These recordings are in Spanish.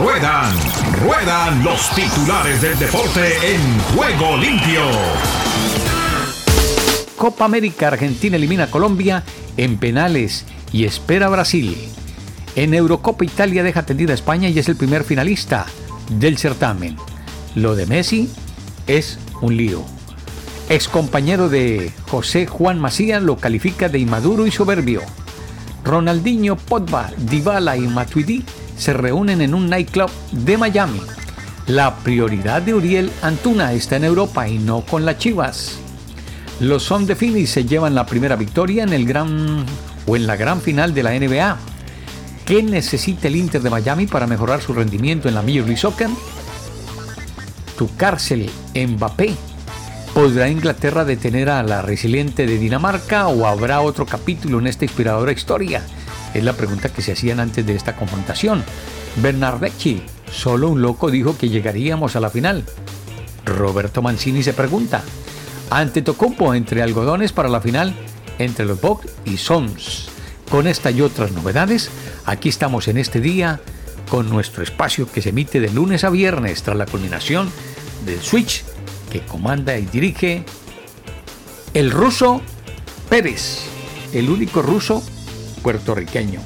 Ruedan, ruedan los titulares del deporte en juego limpio. Copa América Argentina elimina a Colombia en penales y espera a Brasil. En Eurocopa Italia deja tendida a España y es el primer finalista del certamen. Lo de Messi es un lío. Ex compañero de José Juan Macías lo califica de inmaduro y soberbio. Ronaldinho, Pogba, Dybala y Matuidi se reúnen en un nightclub de Miami. La prioridad de Uriel Antuna está en Europa y no con las Chivas. Los Son de Phoenix se llevan la primera victoria en el gran o en la gran final de la NBA. ¿Qué necesita el Inter de Miami para mejorar su rendimiento en la Major League Soccer? Tu cárcel, Mbappé. ¿Podrá Inglaterra detener a la resiliente de Dinamarca o habrá otro capítulo en esta inspiradora historia? Es la pregunta que se hacían antes de esta confrontación. Bernardeschi, solo un loco dijo que llegaríamos a la final. Roberto Mancini se pregunta, ante Tocumpo entre algodones para la final entre los Bucks y Sons. Con esta y otras novedades, aquí estamos en este día con nuestro espacio que se emite de lunes a viernes tras la culminación del Switch que comanda y dirige el ruso Pérez, el único ruso puertorriqueño.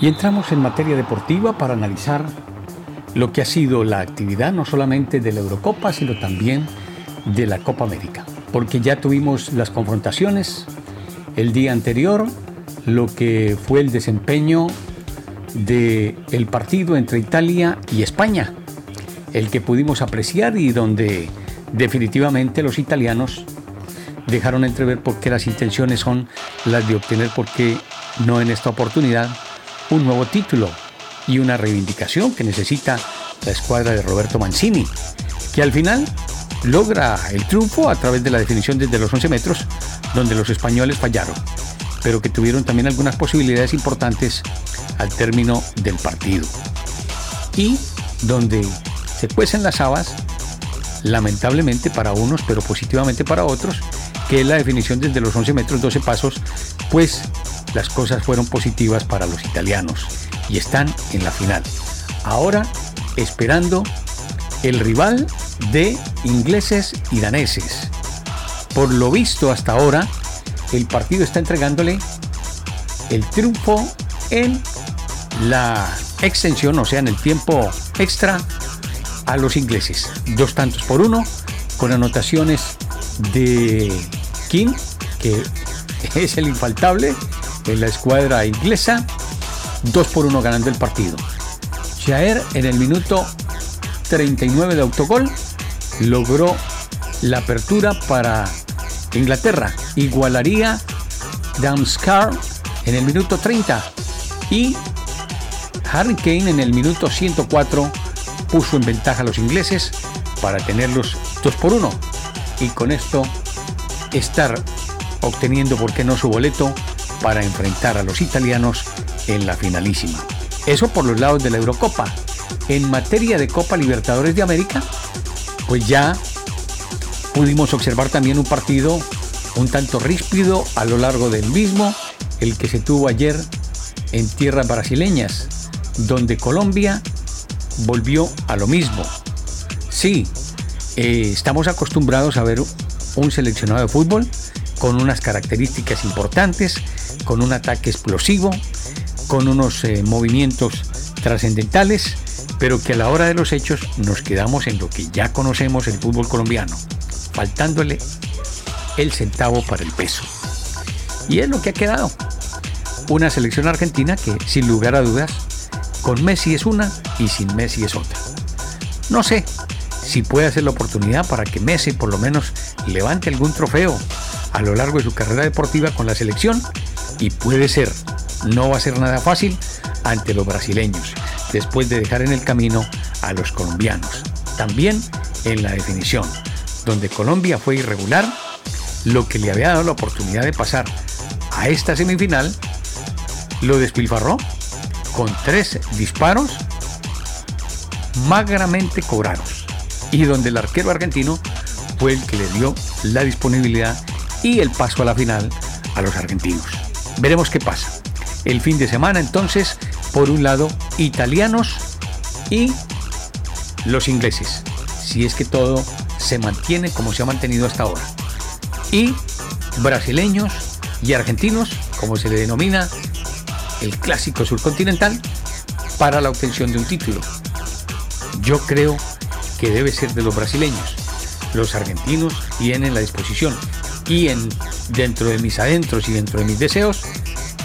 Y entramos en materia deportiva para analizar lo que ha sido la actividad no solamente de la Eurocopa, sino también de la Copa América. Porque ya tuvimos las confrontaciones el día anterior, lo que fue el desempeño del el partido entre Italia y España, el que pudimos apreciar y donde definitivamente los italianos dejaron entrever por qué las intenciones son las de obtener, por qué no en esta oportunidad, un nuevo título y una reivindicación que necesita la escuadra de Roberto Mancini, que al final logra el triunfo a través de la definición desde los 11 metros, donde los españoles fallaron, pero que tuvieron también algunas posibilidades importantes al término del partido. Y donde se cuecen las habas, lamentablemente para unos, pero positivamente para otros, que es la definición desde los 11 metros 12 pasos, pues las cosas fueron positivas para los italianos y están en la final. Ahora esperando el rival de ingleses y daneses. Por lo visto hasta ahora, el partido está entregándole el triunfo en la extensión, o sea, en el tiempo extra a los ingleses. Dos tantos por uno, con anotaciones de King, que es el infaltable en la escuadra inglesa, dos por uno ganando el partido. Jair en el minuto 39 de autogol logró la apertura para Inglaterra. Igualaría Damskar en el minuto 30 y Harry Kane en el minuto 104 puso en ventaja a los ingleses para tenerlos 2 por 1 y con esto estar obteniendo, por qué no, su boleto para enfrentar a los italianos en la finalísima. Eso por los lados de la Eurocopa. En materia de Copa Libertadores de América, pues ya pudimos observar también un partido un tanto ríspido a lo largo del mismo, el que se tuvo ayer en tierras brasileñas, donde Colombia volvió a lo mismo. Sí, eh, estamos acostumbrados a ver un seleccionado de fútbol con unas características importantes, con un ataque explosivo, con unos eh, movimientos trascendentales, pero que a la hora de los hechos nos quedamos en lo que ya conocemos el fútbol colombiano, faltándole el centavo para el peso. Y es lo que ha quedado. Una selección argentina que, sin lugar a dudas, con Messi es una y sin Messi es otra. No sé si puede ser la oportunidad para que Messi por lo menos levante algún trofeo a lo largo de su carrera deportiva con la selección y puede ser, no va a ser nada fácil ante los brasileños, después de dejar en el camino a los colombianos. También en la definición, donde Colombia fue irregular, lo que le había dado la oportunidad de pasar a esta semifinal, lo despilfarró con tres disparos magramente cobrados y donde el arquero argentino fue el que le dio la disponibilidad y el paso a la final a los argentinos. Veremos qué pasa. El fin de semana entonces por un lado, italianos y los ingleses, si es que todo se mantiene como se ha mantenido hasta ahora. Y brasileños y argentinos, como se le denomina el clásico surcontinental, para la obtención de un título. Yo creo que debe ser de los brasileños. Los argentinos tienen la disposición y en, dentro de mis adentros y dentro de mis deseos,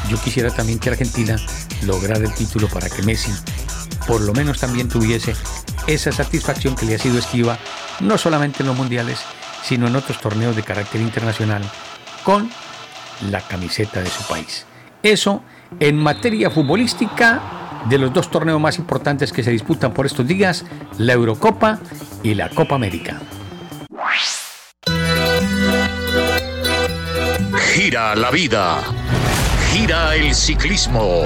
yo quisiera también que Argentina lograra el título para que Messi por lo menos también tuviese esa satisfacción que le ha sido esquiva, no solamente en los mundiales, sino en otros torneos de carácter internacional, con la camiseta de su país. Eso en materia futbolística de los dos torneos más importantes que se disputan por estos días, la Eurocopa y la Copa América. Gira la vida, gira el ciclismo.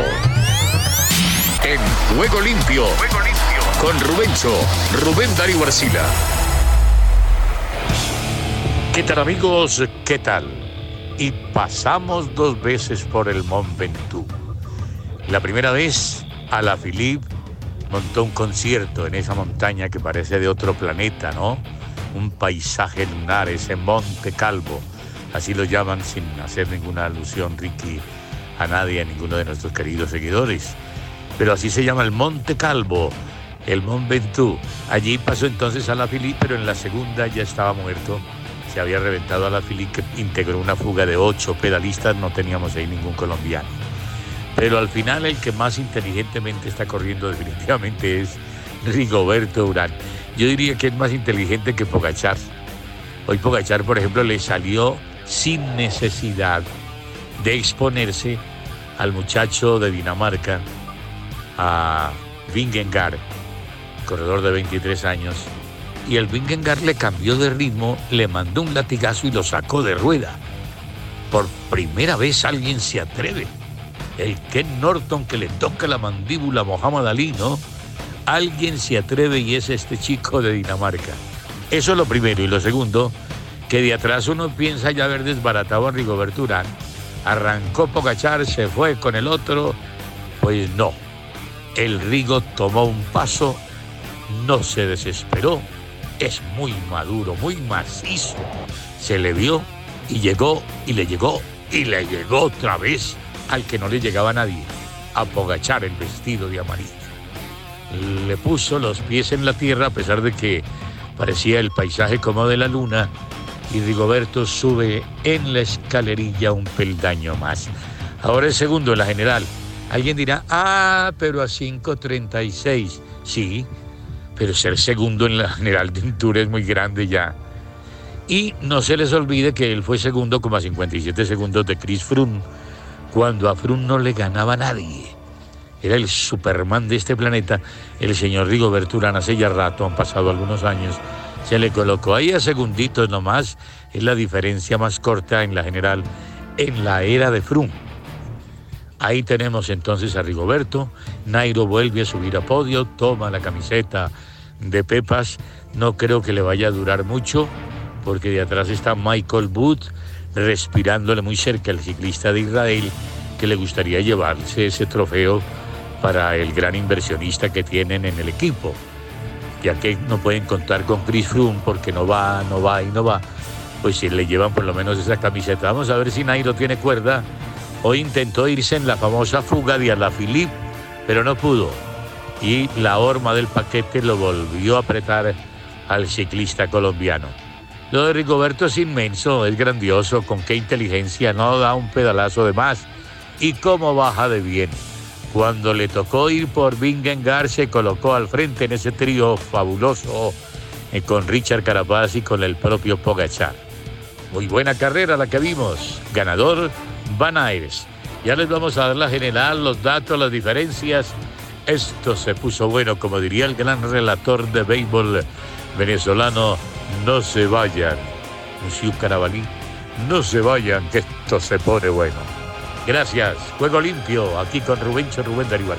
En Juego Limpio, con Rubencho, Rubén Darío Arcila. ¿Qué tal amigos? ¿Qué tal? Y pasamos dos veces por el Mont Ventoux. La primera vez a la Philippe montó un concierto en esa montaña que parece de otro planeta, ¿no? Un paisaje lunar, ese Monte Calvo, así lo llaman sin hacer ninguna alusión, Ricky, a nadie, a ninguno de nuestros queridos seguidores. Pero así se llama el Monte Calvo, el Mont Ventoux. Allí pasó entonces a la pero en la segunda ya estaba muerto. Se había reventado a la que integró una fuga de ocho pedalistas, no teníamos ahí ningún colombiano. Pero al final el que más inteligentemente está corriendo definitivamente es Rigoberto Urán. Yo diría que es más inteligente que Pogachar. Hoy Pogachar, por ejemplo, le salió sin necesidad de exponerse al muchacho de Dinamarca, a Vingegaard, corredor de 23 años, y el Vingegaard le cambió de ritmo, le mandó un latigazo y lo sacó de rueda. Por primera vez alguien se atreve el Ken Norton que le toca la mandíbula a Muhammad Ali, ¿no? Alguien se atreve y es este chico de Dinamarca. Eso es lo primero. Y lo segundo, que de atrás uno piensa ya haber desbaratado a Rigoberto Urán. Arrancó Pogachar, se fue con el otro. Pues no. El Rigo tomó un paso, no se desesperó. Es muy maduro, muy macizo. Se le vio y llegó y le llegó y le llegó otra vez al que no le llegaba nadie, a Pogachar el vestido de amarillo. Le puso los pies en la tierra a pesar de que parecía el paisaje como de la luna y Rigoberto sube en la escalerilla un peldaño más. Ahora es segundo en la general. Alguien dirá, ah, pero a 5.36. Sí, pero ser segundo en la general de Tour es muy grande ya. Y no se les olvide que él fue segundo como a 57 segundos de Chris Froome cuando a Frun no le ganaba nadie. Era el Superman de este planeta, el señor Rigoberto Urán, hace ya rato, han pasado algunos años, se le colocó ahí a segunditos nomás, es la diferencia más corta en la general, en la era de Frum. Ahí tenemos entonces a Rigoberto, Nairo vuelve a subir a podio, toma la camiseta de Pepas, no creo que le vaya a durar mucho, porque de atrás está Michael Booth, respirándole muy cerca al ciclista de Israel que le gustaría llevarse ese trofeo para el gran inversionista que tienen en el equipo, ya que no pueden contar con Chris Froome porque no va, no va y no va, pues si le llevan por lo menos esa camiseta. Vamos a ver si Nairo tiene cuerda. Hoy intentó irse en la famosa fuga de Alaphilippe, pero no pudo. Y la horma del paquete lo volvió a apretar al ciclista colombiano. Lo de Rigoberto es inmenso, es grandioso, con qué inteligencia, no da un pedalazo de más. Y cómo baja de bien. Cuando le tocó ir por Vingegaard se colocó al frente en ese trío fabuloso eh, con Richard Carapaz y con el propio Pogachar. Muy buena carrera la que vimos. Ganador Van Aires. Ya les vamos a dar la general, los datos, las diferencias. Esto se puso bueno, como diría el gran relator de béisbol venezolano no se vayan, Monsieur Carabalí, no se vayan, que esto se pone bueno. Gracias, Juego Limpio, aquí con Rubencho Rubén Darío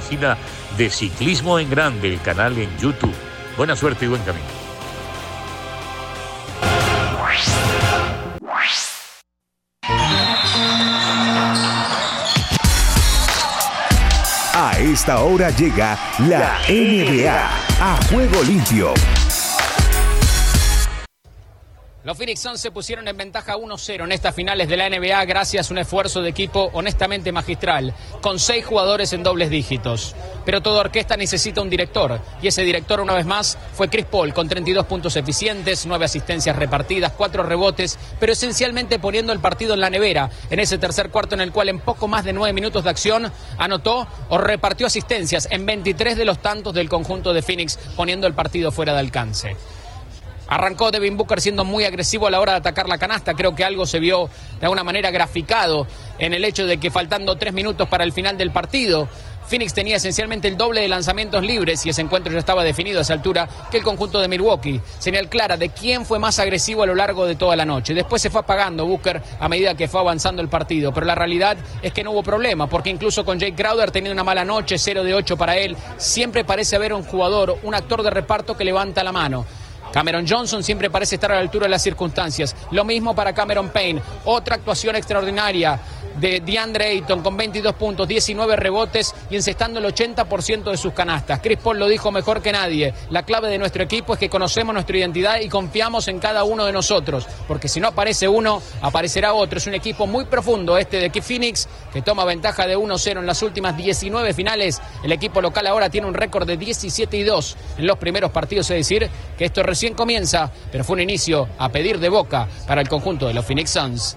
de Ciclismo en Grande, el canal en YouTube. Buena suerte y buen camino. A esta hora llega la NBA a juego limpio. Los Phoenix Suns se pusieron en ventaja 1-0 en estas finales de la NBA gracias a un esfuerzo de equipo honestamente magistral, con seis jugadores en dobles dígitos. Pero toda orquesta necesita un director, y ese director una vez más fue Chris Paul, con 32 puntos eficientes, nueve asistencias repartidas, cuatro rebotes, pero esencialmente poniendo el partido en la nevera, en ese tercer cuarto en el cual en poco más de nueve minutos de acción anotó o repartió asistencias en 23 de los tantos del conjunto de Phoenix, poniendo el partido fuera de alcance. Arrancó Devin Booker siendo muy agresivo a la hora de atacar la canasta. Creo que algo se vio de alguna manera graficado en el hecho de que faltando tres minutos para el final del partido, Phoenix tenía esencialmente el doble de lanzamientos libres y ese encuentro ya estaba definido a esa altura que el conjunto de Milwaukee. Señal clara de quién fue más agresivo a lo largo de toda la noche. Después se fue apagando Booker a medida que fue avanzando el partido, pero la realidad es que no hubo problema, porque incluso con Jake Crowder teniendo una mala noche, 0 de 8 para él, siempre parece haber un jugador, un actor de reparto que levanta la mano. Cameron Johnson siempre parece estar a la altura de las circunstancias. Lo mismo para Cameron Payne. Otra actuación extraordinaria de DeAndre Ayton con 22 puntos, 19 rebotes y encestando el 80% de sus canastas. Chris Paul lo dijo mejor que nadie. La clave de nuestro equipo es que conocemos nuestra identidad y confiamos en cada uno de nosotros, porque si no aparece uno, aparecerá otro. Es un equipo muy profundo este de Phoenix que toma ventaja de 1-0 en las últimas 19 finales. El equipo local ahora tiene un récord de 17 y 2 en los primeros partidos, es decir, que esto recién comienza, pero fue un inicio a pedir de boca para el conjunto de los Phoenix Suns.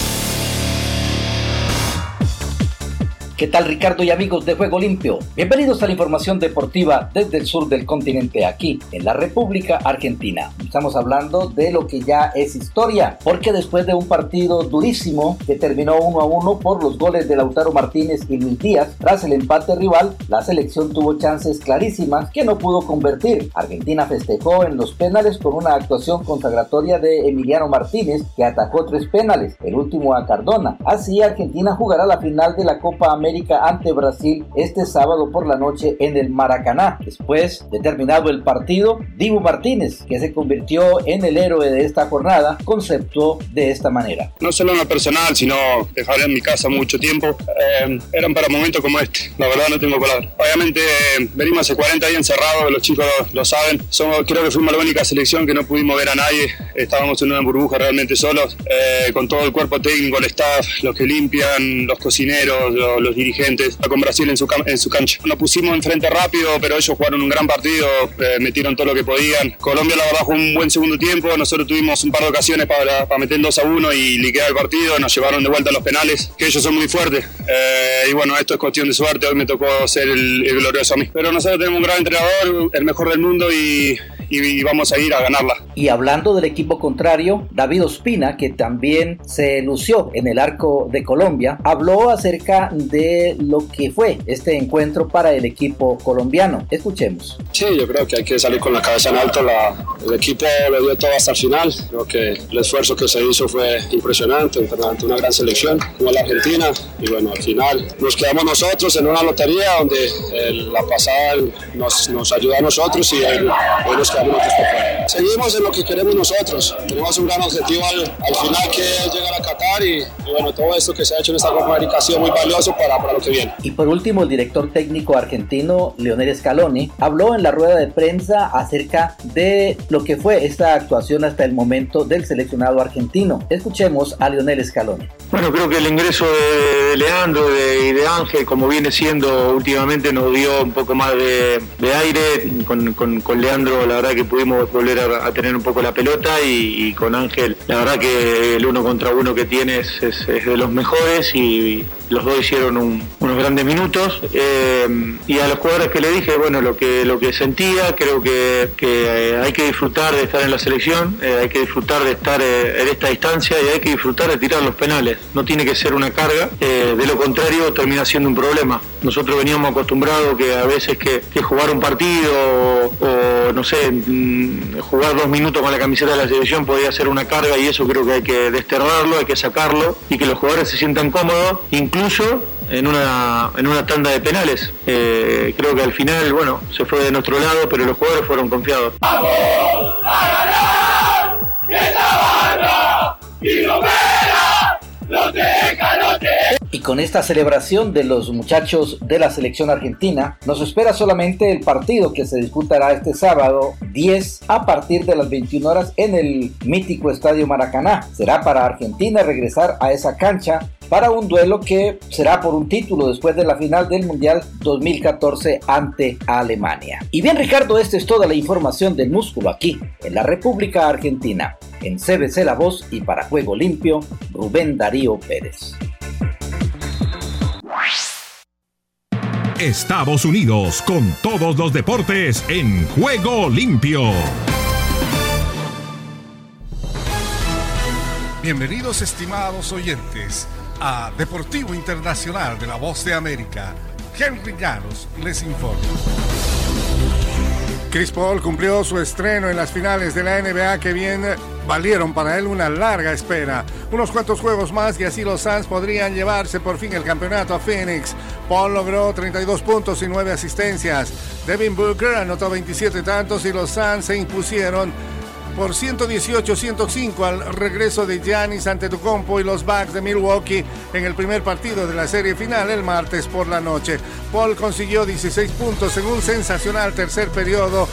¿Qué tal Ricardo y amigos de Juego Limpio? Bienvenidos a la información deportiva desde el sur del continente, aquí en la República Argentina. Estamos hablando de lo que ya es historia, porque después de un partido durísimo que terminó uno a uno por los goles de Lautaro Martínez y Luis Díaz, tras el empate rival, la selección tuvo chances clarísimas que no pudo convertir. Argentina festejó en los penales con una actuación consagratoria de Emiliano Martínez, que atacó tres penales, el último a Cardona. Así Argentina jugará la final de la Copa América ante Brasil este sábado por la noche en el Maracaná. Después de terminado el partido, Dibu Martínez, que se convirtió en el héroe de esta jornada, conceptuó de esta manera. No solo en lo personal, sino dejar en mi casa mucho tiempo. Eh, eran para momentos como este. La verdad no tengo palabras. Obviamente eh, venimos hace 40 días encerrados, los chicos lo, saben. Somos, creo que fuimos la única selección que no pudimos ver a nadie. Estábamos en una burbuja realmente solos, eh, con todo el cuerpo técnico, el staff, los que limpian, los cocineros, los, los dirigentes con Brasil en su, en su cancha. Nos pusimos enfrente rápido, pero ellos jugaron un gran partido, eh, metieron todo lo que podían. Colombia la verdad un buen segundo tiempo, nosotros tuvimos un par de ocasiones para, para meter 2 a 1 y liquidar el partido, nos llevaron de vuelta a los penales, que ellos son muy fuertes. Eh, y bueno, esto es cuestión de suerte, hoy me tocó ser el glorioso a mí. Pero nosotros tenemos un gran entrenador, el mejor del mundo y, y, vamos a ir a ganarla. Y hablando del equipo contrario, David Ospina, que también se lució en el arco de Colombia, habló acerca de lo que fue este encuentro para el equipo colombiano. Escuchemos. Sí, yo creo que hay que salir con la cabeza en alto. La, el equipo lo dio todo hasta el final. Creo que el esfuerzo que se hizo fue impresionante ante una gran selección como la Argentina. Y bueno, al final nos quedamos nosotros en una lotería donde la pasada nos, nos ayudó a nosotros y hoy nos quedamos Seguimos en lo que queremos nosotros. Tenemos un gran objetivo al, final que es llegar a Qatar y, bueno, todo esto que se ha hecho en esta Copa América ha sido muy valioso para, para, lo que viene. Y por último, el director técnico argentino, Leonel Scaloni, habló en la rueda de prensa acerca de lo que fue esta actuación hasta el momento del seleccionado argentino. Escuchemos a Leonel Scaloni. Bueno, creo que el ingreso de Leandro y de Ángel, como viene siendo últimamente, nos dio un poco más de, aire. Con, con, con Leandro, la verdad que pudimos volver a, tener un poco la pelota y, con Ángel, la verdad que el uno contra uno que tienes es, de los mejores y, los dos hicieron unos grandes minutos eh, y a los jugadores que le dije, bueno, lo que, lo que sentía, creo que, eh, hay que disfrutar de estar en la selección, eh, hay que disfrutar de estar en esta distancia y hay que disfrutar de tirar los penales, no tiene que ser una carga, de lo contrario termina siendo un problema. Nosotros veníamos acostumbrados que a veces que, jugar un partido o, no sé, mm, jugar dos minutos con la camiseta de la selección podía ser una carga y eso creo que hay que desterrarlo, hay que sacarlo y que los jugadores se sientan cómodos, incluso en una, en una tanda de penales. Eh, creo que al final, bueno, se fue de nuestro lado, pero los jugadores fueron confiados. A ganar! ¡Y con esta celebración de los muchachos de la selección argentina, nos espera solamente el partido que se disputará este sábado 10 a partir de las 21 horas en el mítico Estadio Maracaná. Será para Argentina regresar a esa cancha para un duelo que será por un título después de la final del Mundial 2014 ante Alemania. Y bien Ricardo, esta es toda la información del músculo aquí, en la República Argentina. En CBC La Voz y para Juego Limpio, Rubén Darío Pérez. Estados Unidos con todos los deportes en juego limpio. Bienvenidos estimados oyentes a Deportivo Internacional de la Voz de América. Henry Llanos les informa. Chris Paul cumplió su estreno en las finales de la NBA que bien valieron para él una larga espera. Unos cuantos juegos más y así los Suns podrían llevarse por fin el campeonato a Phoenix. Paul logró 32 puntos y 9 asistencias. Devin Booker anotó 27 tantos y los Suns se impusieron por 118-105 al regreso de Giannis ante Tucompo y los Bucks de Milwaukee en el primer partido de la serie final el martes por la noche. Paul consiguió 16 puntos en un sensacional tercer periodo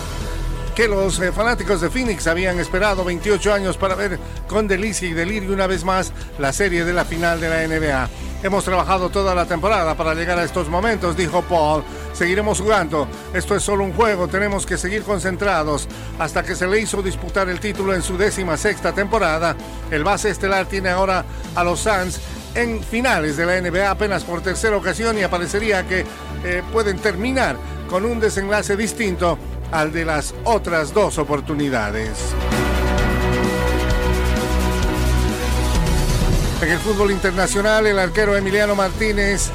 que los eh, fanáticos de Phoenix habían esperado 28 años para ver con delicia y delirio una vez más la serie de la final de la NBA. Hemos trabajado toda la temporada para llegar a estos momentos, dijo Paul. Seguiremos jugando. Esto es solo un juego. Tenemos que seguir concentrados. Hasta que se le hizo disputar el título en su décima sexta temporada, el base estelar tiene ahora a los Suns en finales de la NBA apenas por tercera ocasión y aparecería que eh, pueden terminar con un desenlace distinto al de las otras dos oportunidades. En el fútbol internacional, el arquero Emiliano Martínez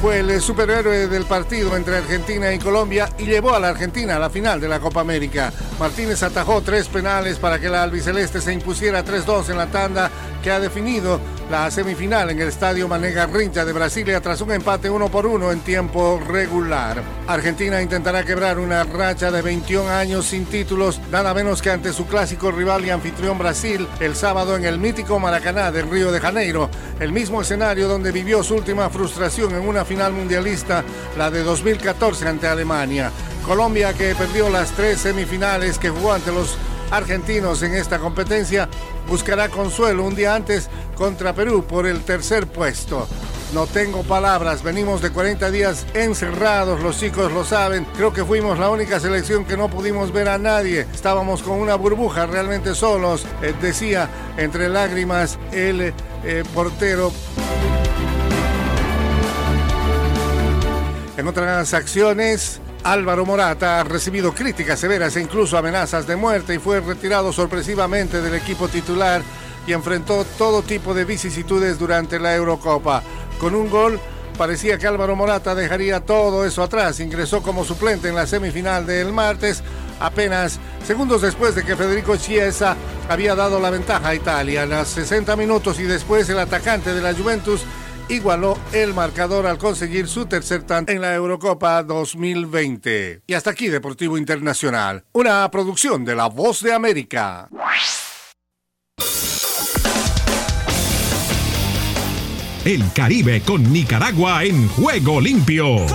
fue el superhéroe del partido entre Argentina y Colombia y llevó a la Argentina a la final de la Copa América. Martínez atajó tres penales para que la albiceleste se impusiera 3-2 en la tanda que ha definido la semifinal en el estadio Manega Rincha de Brasilia tras un empate uno por uno en tiempo regular. Argentina intentará quebrar una racha de 21 años sin títulos, nada menos que ante su clásico rival y anfitrión Brasil el sábado en el mítico Maracaná del Río de Janeiro, el mismo escenario donde vivió su última frustración en una final mundialista, la de 2014 ante Alemania. Colombia que perdió las tres semifinales que jugó ante los argentinos en esta competencia buscará consuelo un día antes contra Perú por el tercer puesto. No tengo palabras, venimos de 40 días encerrados, los chicos lo saben. Creo que fuimos la única selección que no pudimos ver a nadie. Estábamos con una burbuja realmente solos, eh, decía entre lágrimas el eh, portero. En otras acciones, Álvaro Morata ha recibido críticas severas e incluso amenazas de muerte y fue retirado sorpresivamente del equipo titular y enfrentó todo tipo de vicisitudes durante la Eurocopa. Con un gol parecía que Álvaro Morata dejaría todo eso atrás. Ingresó como suplente en la semifinal del martes, apenas segundos después de que Federico Chiesa había dado la ventaja a Italia. A los 60 minutos y después el atacante de la Juventus igualó el marcador al conseguir su tercer tanto en la Eurocopa 2020. Y hasta aquí Deportivo Internacional, una producción de La Voz de América. El Caribe con Nicaragua en juego limpio.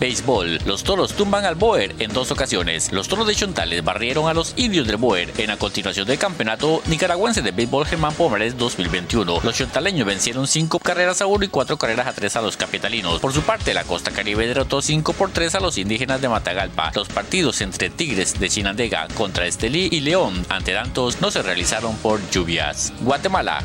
Béisbol. Los toros tumban al Boer en dos ocasiones. Los toros de Chontales barrieron a los indios del Boer en la continuación del campeonato nicaragüense de béisbol Germán Pomares 2021. Los chontaleños vencieron cinco carreras a uno y cuatro carreras a tres a los capitalinos. Por su parte, la costa caribe derrotó 5 por 3 a los indígenas de Matagalpa. Los partidos entre Tigres de Chinandega contra Estelí y León ante Dantos no se realizaron por lluvias. Guatemala.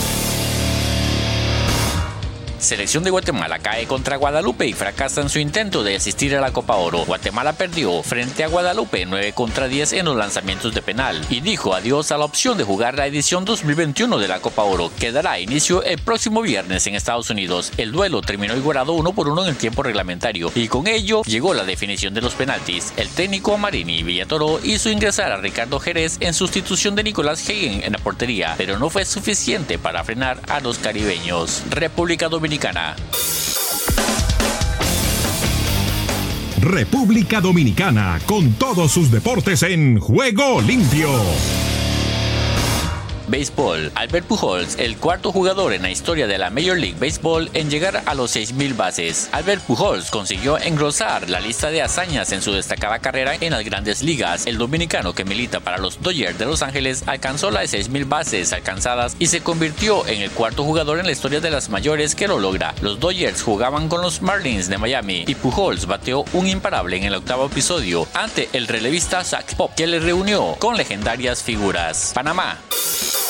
Selección de Guatemala cae contra Guadalupe y fracasa en su intento de asistir a la Copa Oro. Guatemala perdió frente a Guadalupe 9 contra 10 en los lanzamientos de penal y dijo adiós a la opción de jugar la edición 2021 de la Copa Oro, que dará inicio el próximo viernes en Estados Unidos. El duelo terminó igualado uno por uno en el tiempo reglamentario y con ello llegó la definición de los penaltis. El técnico Marini Villatoro hizo ingresar a Ricardo Jerez en sustitución de Nicolás Hagen en la portería, pero no fue suficiente para frenar a los caribeños. República Dominicana República Dominicana, con todos sus deportes en juego limpio. Béisbol. Albert Pujols, el cuarto jugador en la historia de la Major League Baseball en llegar a los 6.000 bases. Albert Pujols consiguió engrosar la lista de hazañas en su destacada carrera en las grandes ligas. El dominicano que milita para los Dodgers de Los Ángeles alcanzó las 6.000 bases alcanzadas y se convirtió en el cuarto jugador en la historia de las mayores que lo logra. Los Dodgers jugaban con los Marlins de Miami y Pujols bateó un imparable en el octavo episodio ante el relevista Zach Pop que le reunió con legendarias figuras. Panamá.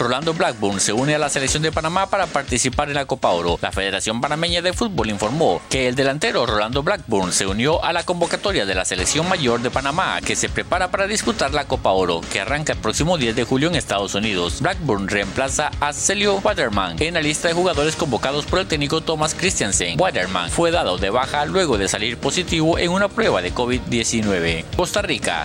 Rolando Blackburn se une a la selección de Panamá para participar en la Copa Oro. La Federación Panameña de Fútbol informó que el delantero Rolando Blackburn se unió a la convocatoria de la selección mayor de Panamá que se prepara para disputar la Copa Oro, que arranca el próximo 10 de julio en Estados Unidos. Blackburn reemplaza a Celio Waterman en la lista de jugadores convocados por el técnico Thomas Christiansen. Waterman fue dado de baja luego de salir positivo en una prueba de COVID-19. Costa Rica.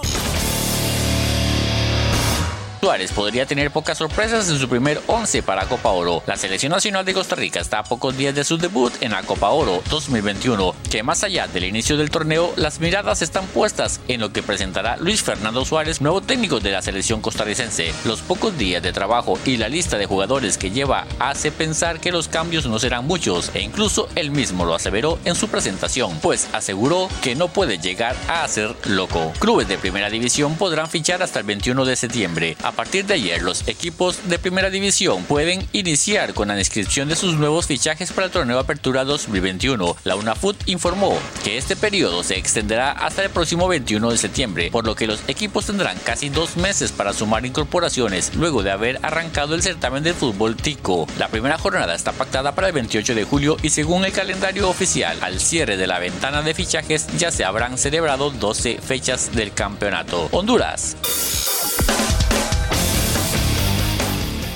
Suárez podría tener pocas sorpresas en su primer 11 para Copa Oro. La selección nacional de Costa Rica está a pocos días de su debut en la Copa Oro 2021, que más allá del inicio del torneo, las miradas están puestas en lo que presentará Luis Fernando Suárez, nuevo técnico de la selección costarricense. Los pocos días de trabajo y la lista de jugadores que lleva hace pensar que los cambios no serán muchos, e incluso él mismo lo aseveró en su presentación, pues aseguró que no puede llegar a ser loco. Clubes de primera división podrán fichar hasta el 21 de septiembre. Partir de ayer, los equipos de primera división pueden iniciar con la inscripción de sus nuevos fichajes para el torneo Apertura 2021. La UNAFUT informó que este periodo se extenderá hasta el próximo 21 de septiembre, por lo que los equipos tendrán casi dos meses para sumar incorporaciones luego de haber arrancado el certamen del fútbol tico. La primera jornada está pactada para el 28 de julio y según el calendario oficial, al cierre de la ventana de fichajes ya se habrán celebrado 12 fechas del campeonato. Honduras.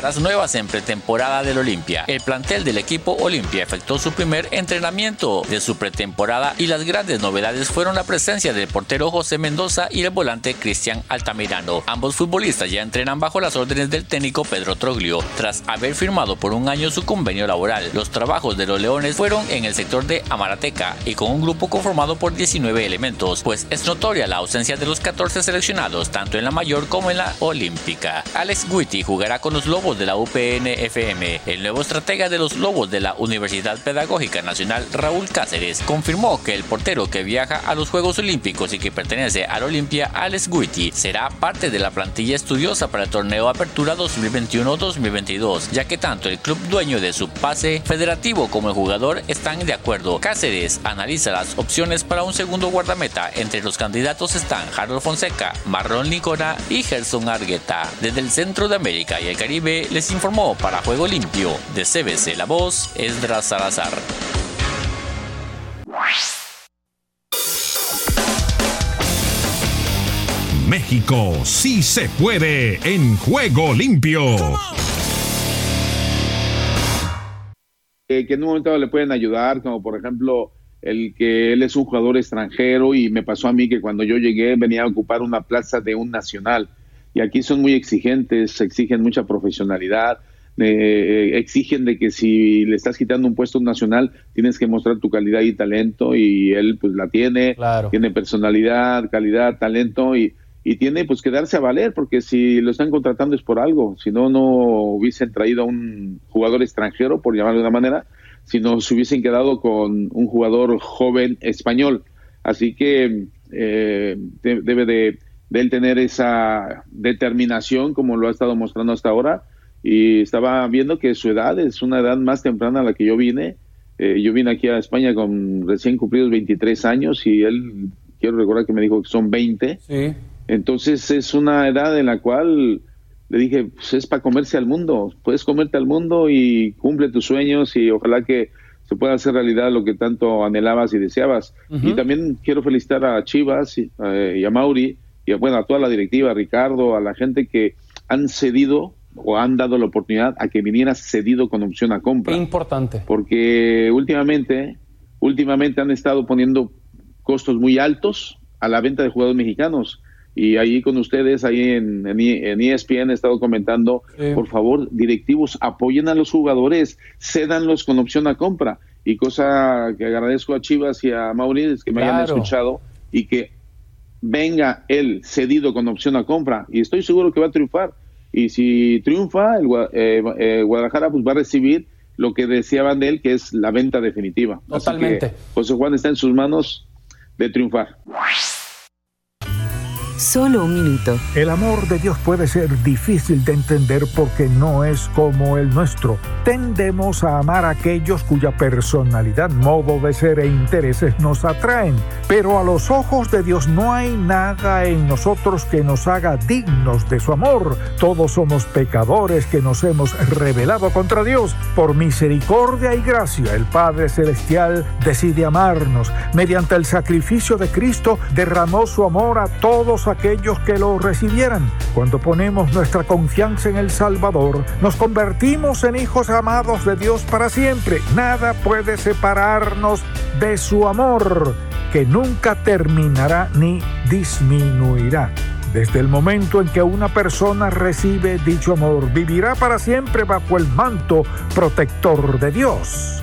Caras nuevas en pretemporada del Olimpia. El plantel del equipo Olimpia efectuó su primer entrenamiento de su pretemporada y las grandes novedades fueron la presencia del portero José Mendoza y el volante Cristian Altamirano. Ambos futbolistas ya entrenan bajo las órdenes del técnico Pedro Troglio, tras haber firmado por un año su convenio laboral. Los trabajos de los Leones fueron en el sector de Amarateca y con un grupo conformado por 19 elementos, pues es notoria la ausencia de los 14 seleccionados tanto en la mayor como en la olímpica. Alex Guiti jugará con los Lobos de la UPN-FM. El nuevo estratega de los Lobos de la Universidad Pedagógica Nacional, Raúl Cáceres, confirmó que el portero que viaja a los Juegos Olímpicos y que pertenece al Olimpia, Alex Guiti, será parte de la plantilla estudiosa para el torneo Apertura 2021-2022, ya que tanto el club dueño de su pase federativo como el jugador están de acuerdo. Cáceres analiza las opciones para un segundo guardameta. Entre los candidatos están Harold Fonseca, Marlon Licona y Gerson Argueta. Desde el centro de América y el Caribe, les informó para Juego Limpio de CBC La Voz, Esdras Salazar. México sí se puede en Juego Limpio. que en un momento le pueden ayudar, como por ejemplo el que él es un jugador extranjero y me pasó a mí que cuando yo llegué venía a ocupar una plaza de un nacional y aquí son muy exigentes, exigen mucha profesionalidad, eh, exigen de que si le estás quitando un puesto nacional tienes que mostrar tu calidad y talento y él pues la tiene, tiene personalidad, calidad, talento y, y tiene pues que darse a valer porque si lo están contratando es por algo, si no no hubiesen traído a un jugador extranjero por llamarlo de una manera, sino se hubiesen quedado con un jugador joven español, así que eh, debe de de él tener esa determinación como lo ha estado mostrando hasta ahora y estaba viendo que su edad es una edad más temprana a la que yo vine. Eh, yo vine aquí a España con recién cumplidos 23 años y él, quiero recordar que me dijo que son 20. Entonces es una edad en la cual le dije, pues es para comerse al mundo, puedes comerte al mundo y cumple tus sueños y ojalá que se pueda hacer realidad lo que tanto anhelabas y deseabas. Y también quiero felicitar a Chivas eh, y a Mauri, y bueno, a toda la directiva, a Ricardo, a la gente que han cedido o han dado la oportunidad a que viniera cedido con opción a compra. Importante. Porque últimamente, últimamente han estado poniendo costos muy altos a la venta de jugadores mexicanos. Y ahí con ustedes, ahí en, en, ESPN he estado comentando, por favor, directivos, apoyen a los jugadores, cédanlos con opción a compra. Y cosa que agradezco a Chivas y a Mauricio que me hayan escuchado y que venga él cedido con opción a compra. Y estoy seguro que va a triunfar. Y si triunfa, el, eh, eh, Guadalajara pues va a recibir lo que deseaban de él, que es la venta definitiva. Totalmente. José Juan está en sus manos de triunfar. Solo un minuto. El amor de Dios puede ser difícil de entender porque no es como el nuestro. Tendemos a amar a aquellos cuya personalidad, modo de ser e intereses nos atraen, pero a los ojos de Dios no hay nada en nosotros que nos haga dignos de su amor. Todos somos pecadores que nos hemos rebelado contra Dios. Por misericordia y gracia, el Padre Celestial decide amarnos. Mediante el sacrificio de Cristo derramó su amor a todos aquellos que lo recibieran. Cuando ponemos nuestra confianza en el Salvador, nos convertimos en hijos amados de Dios para siempre. Nada puede separarnos de su amor, que nunca terminará ni disminuirá. Desde el momento en que una persona recibe dicho amor, vivirá para siempre bajo el manto protector de Dios.